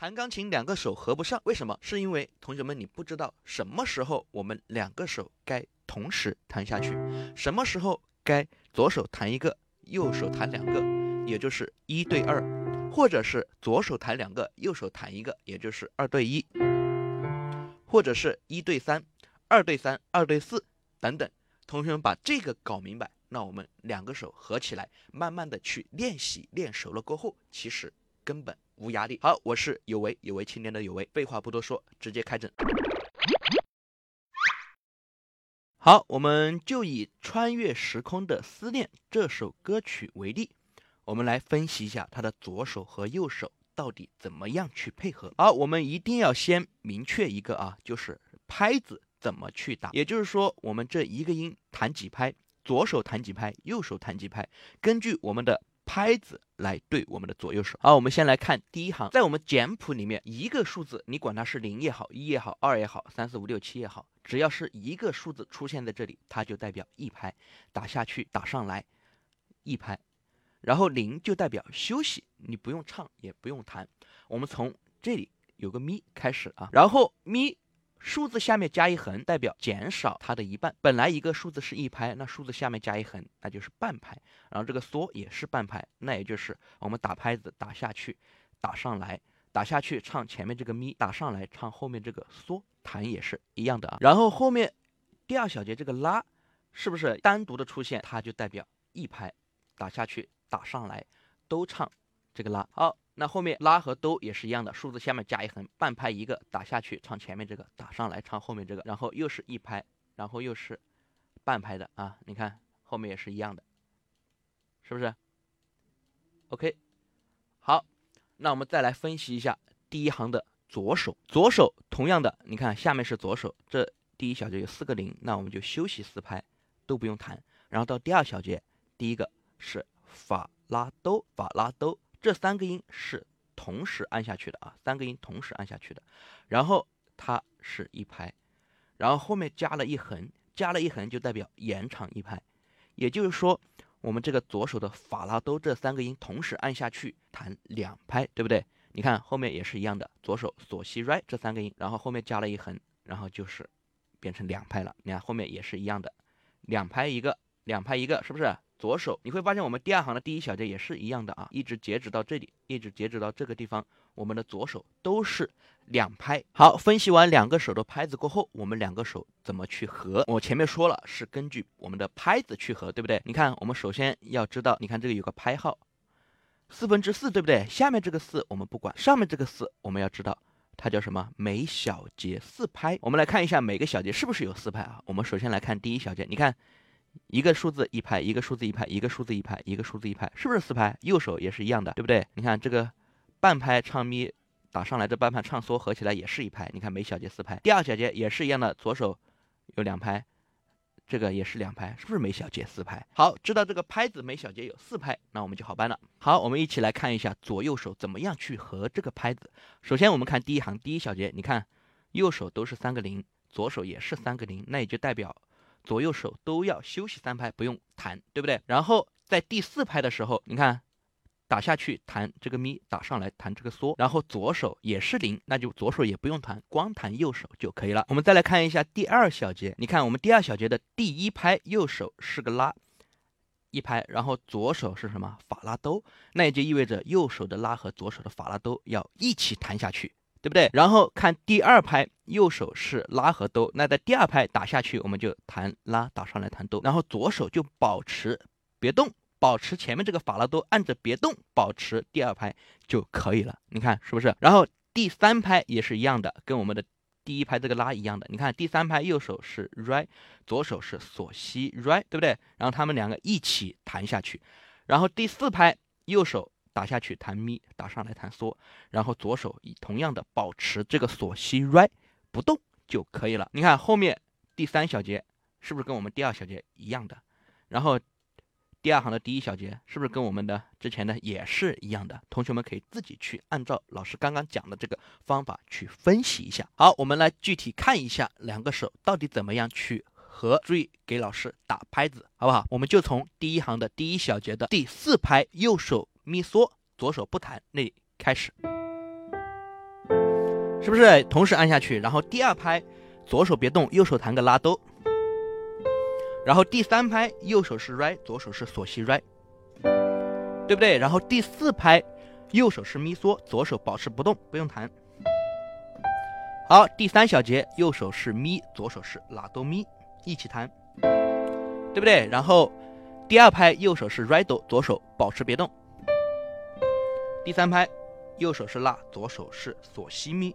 弹钢琴两个手合不上，为什么？是因为同学们你不知道什么时候我们两个手该同时弹下去，什么时候该左手弹一个，右手弹两个，也就是一对二，或者是左手弹两个，右手弹一个，也就是二对一，或者是一对三、二对三、二对四等等。同学们把这个搞明白，那我们两个手合起来，慢慢的去练习，练熟了过后，其实根本。无压力。好，我是有为有为青年的有为。废话不多说，直接开整。好，我们就以《穿越时空的思念》这首歌曲为例，我们来分析一下它的左手和右手到底怎么样去配合。好，我们一定要先明确一个啊，就是拍子怎么去打。也就是说，我们这一个音弹几拍，左手弹几拍，右手弹几拍，根据我们的。拍子来对我们的左右手。好，我们先来看第一行，在我们简谱里面，一个数字，你管它是零也好，一也好，二也好，三四五六七也好，只要是一个数字出现在这里，它就代表一拍，打下去，打上来，一拍。然后零就代表休息，你不用唱，也不用弹。我们从这里有个咪开始啊，然后咪。数字下面加一横，代表减少它的一半。本来一个数字是一拍，那数字下面加一横，那就是半拍。然后这个缩也是半拍，那也就是我们打拍子打下去，打上来，打下去唱前面这个咪，打上来唱后面这个缩，弹也是一样的啊。然后后面第二小节这个拉，是不是单独的出现，它就代表一拍，打下去打上来都唱这个拉。好。那后面拉和哆也是一样的，数字下面加一横，半拍一个打下去唱前面这个，打上来唱后面这个，然后又是一拍，然后又是半拍的啊，你看后面也是一样的，是不是？OK，好，那我们再来分析一下第一行的左手，左手同样的，你看下面是左手，这第一小节有四个零，那我们就休息四拍，都不用弹，然后到第二小节，第一个是法拉哆，法拉哆。这三个音是同时按下去的啊，三个音同时按下去的，然后它是一拍，然后后面加了一横，加了一横就代表延长一拍，也就是说我们这个左手的法拉哆这三个音同时按下去弹两拍，对不对？你看后面也是一样的，左手索西瑞这三个音，然后后面加了一横，然后就是变成两拍了。你看后面也是一样的，两拍一个，两拍一个，是不是？左手你会发现，我们第二行的第一小节也是一样的啊，一直截止到这里，一直截止到这个地方，我们的左手都是两拍。好，分析完两个手的拍子过后，我们两个手怎么去合？我前面说了，是根据我们的拍子去合，对不对？你看，我们首先要知道，你看这个有个拍号，四分之四，对不对？下面这个四我们不管，上面这个四我们要知道，它叫什么？每小节四拍。我们来看一下每个小节是不是有四拍啊？我们首先来看第一小节，你看。一个数字一拍，一个数字一拍，一个数字一拍，一个数字一拍，是不是四拍？右手也是一样的，对不对？你看这个半拍唱咪打上来，这半拍唱嗦合起来也是一拍。你看每小节四拍，第二小节也是一样的，左手有两拍，这个也是两拍，是不是每小节四拍？好，知道这个拍子每小节有四拍，那我们就好办了。好，我们一起来看一下左右手怎么样去合这个拍子。首先我们看第一行第一小节，你看右手都是三个零，左手也是三个零，那也就代表。左右手都要休息三拍，不用弹，对不对？然后在第四拍的时候，你看打下去弹这个咪，打上来弹这个嗦，然后左手也是零，那就左手也不用弹，光弹右手就可以了。我们再来看一下第二小节，你看我们第二小节的第一拍，右手是个拉一拍，然后左手是什么法拉哆，那也就意味着右手的拉和左手的法拉哆要一起弹下去。对不对？然后看第二拍，右手是拉和哆，那在第二拍打下去，我们就弹拉，打上来弹哆，然后左手就保持别动，保持前面这个法拉哆按着别动，保持第二拍就可以了。你看是不是？然后第三拍也是一样的，跟我们的第一拍这个拉一样的。你看第三拍右手是 re，左手是索西 right，对不对？然后他们两个一起弹下去，然后第四拍右手。打下去弹咪，打上来弹嗦，然后左手以同样的保持这个索西 re 不动就可以了。你看后面第三小节是不是跟我们第二小节一样的？然后第二行的第一小节是不是跟我们的之前的也是一样的？同学们可以自己去按照老师刚刚讲的这个方法去分析一下。好，我们来具体看一下两个手到底怎么样去合。注意给老师打拍子，好不好？我们就从第一行的第一小节的第四拍，右手。咪嗦，左手不弹，那里开始。是不是？同时按下去，然后第二拍，左手别动，右手弹个拉哆。然后第三拍，右手是 re，左手是索西 re，对不对？然后第四拍，右手是咪嗦，左手保持不动，不用弹。好，第三小节，右手是咪，左手是拉哆咪，一起弹，对不对？然后第二拍，右手是 re 哆，左手保持别动。第三拍，右手是拉，左手是索西咪。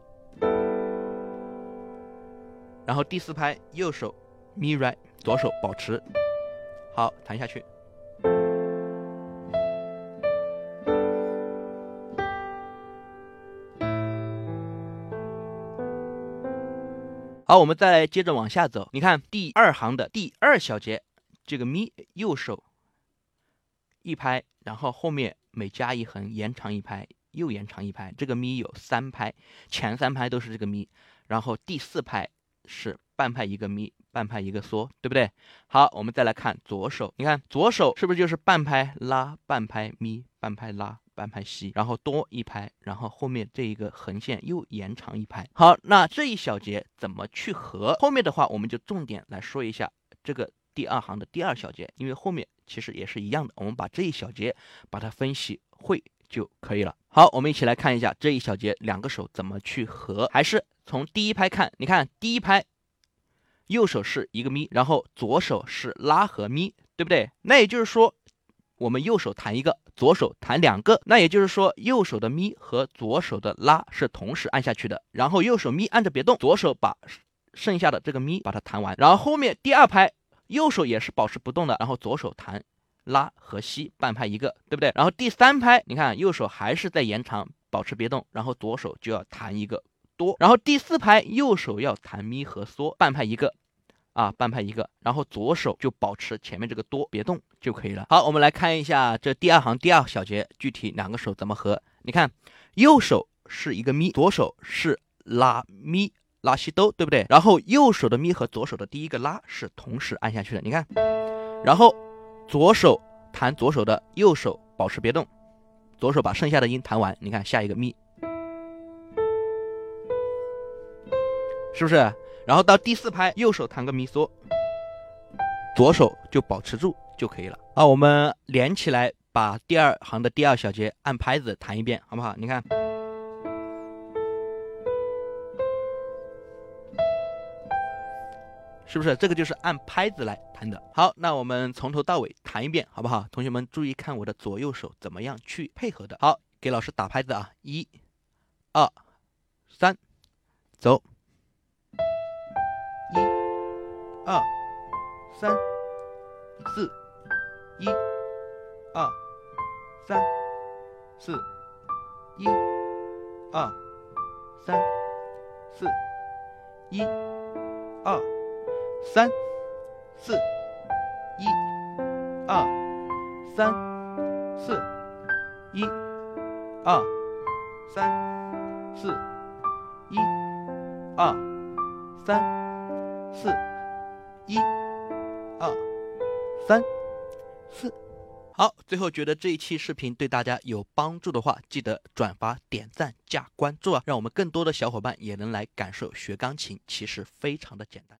然后第四拍，右手咪来。左手保持，好，弹下去。好，我们再接着往下走。你看第二行的第二小节，这个咪，右手一拍，然后后面每加一横，延长一拍，又延长一拍。这个咪有三拍，前三拍都是这个咪，然后第四拍是半拍一个咪。半拍一个嗦，对不对？好，我们再来看左手，你看左手是不是就是半拍拉，半拍咪，半拍拉，半拍西，然后多一拍，然后后面这一个横线又延长一拍。好，那这一小节怎么去合？后面的话我们就重点来说一下这个第二行的第二小节，因为后面其实也是一样的，我们把这一小节把它分析会就可以了。好，我们一起来看一下这一小节两个手怎么去合，还是从第一拍看，你看第一拍。右手是一个咪，然后左手是拉和咪，对不对？那也就是说，我们右手弹一个，左手弹两个。那也就是说，右手的咪和左手的拉是同时按下去的。然后右手咪按着别动，左手把剩下的这个咪把它弹完。然后后面第二拍，右手也是保持不动的，然后左手弹拉和西，半拍一个，对不对？然后第三拍，你看右手还是在延长，保持别动，然后左手就要弹一个。多，然后第四拍右手要弹咪和嗦，半拍一个，啊，半拍一个，然后左手就保持前面这个多别动就可以了。好，我们来看一下这第二行第二小节具体两个手怎么合。你看，右手是一个咪，左手是拉咪拉西哆，对不对？然后右手的咪和左手的第一个拉是同时按下去的。你看，然后左手弹左手的，右手保持别动，左手把剩下的音弹完。你看下一个咪。是不是？然后到第四拍，右手弹个咪嗦，左手就保持住就可以了。啊，我们连起来，把第二行的第二小节按拍子弹一遍，好不好？你看，是不是？这个就是按拍子来弹的。好，那我们从头到尾弹一遍，好不好？同学们注意看我的左右手怎么样去配合的。好，给老师打拍子啊！一、二、三，走。一二三四，一二三四，一二三四，一二三四，一二三四，一二三四，一二三四。一、二、三、四，好。最后觉得这一期视频对大家有帮助的话，记得转发、点赞、加关注啊，让我们更多的小伙伴也能来感受学钢琴，其实非常的简单。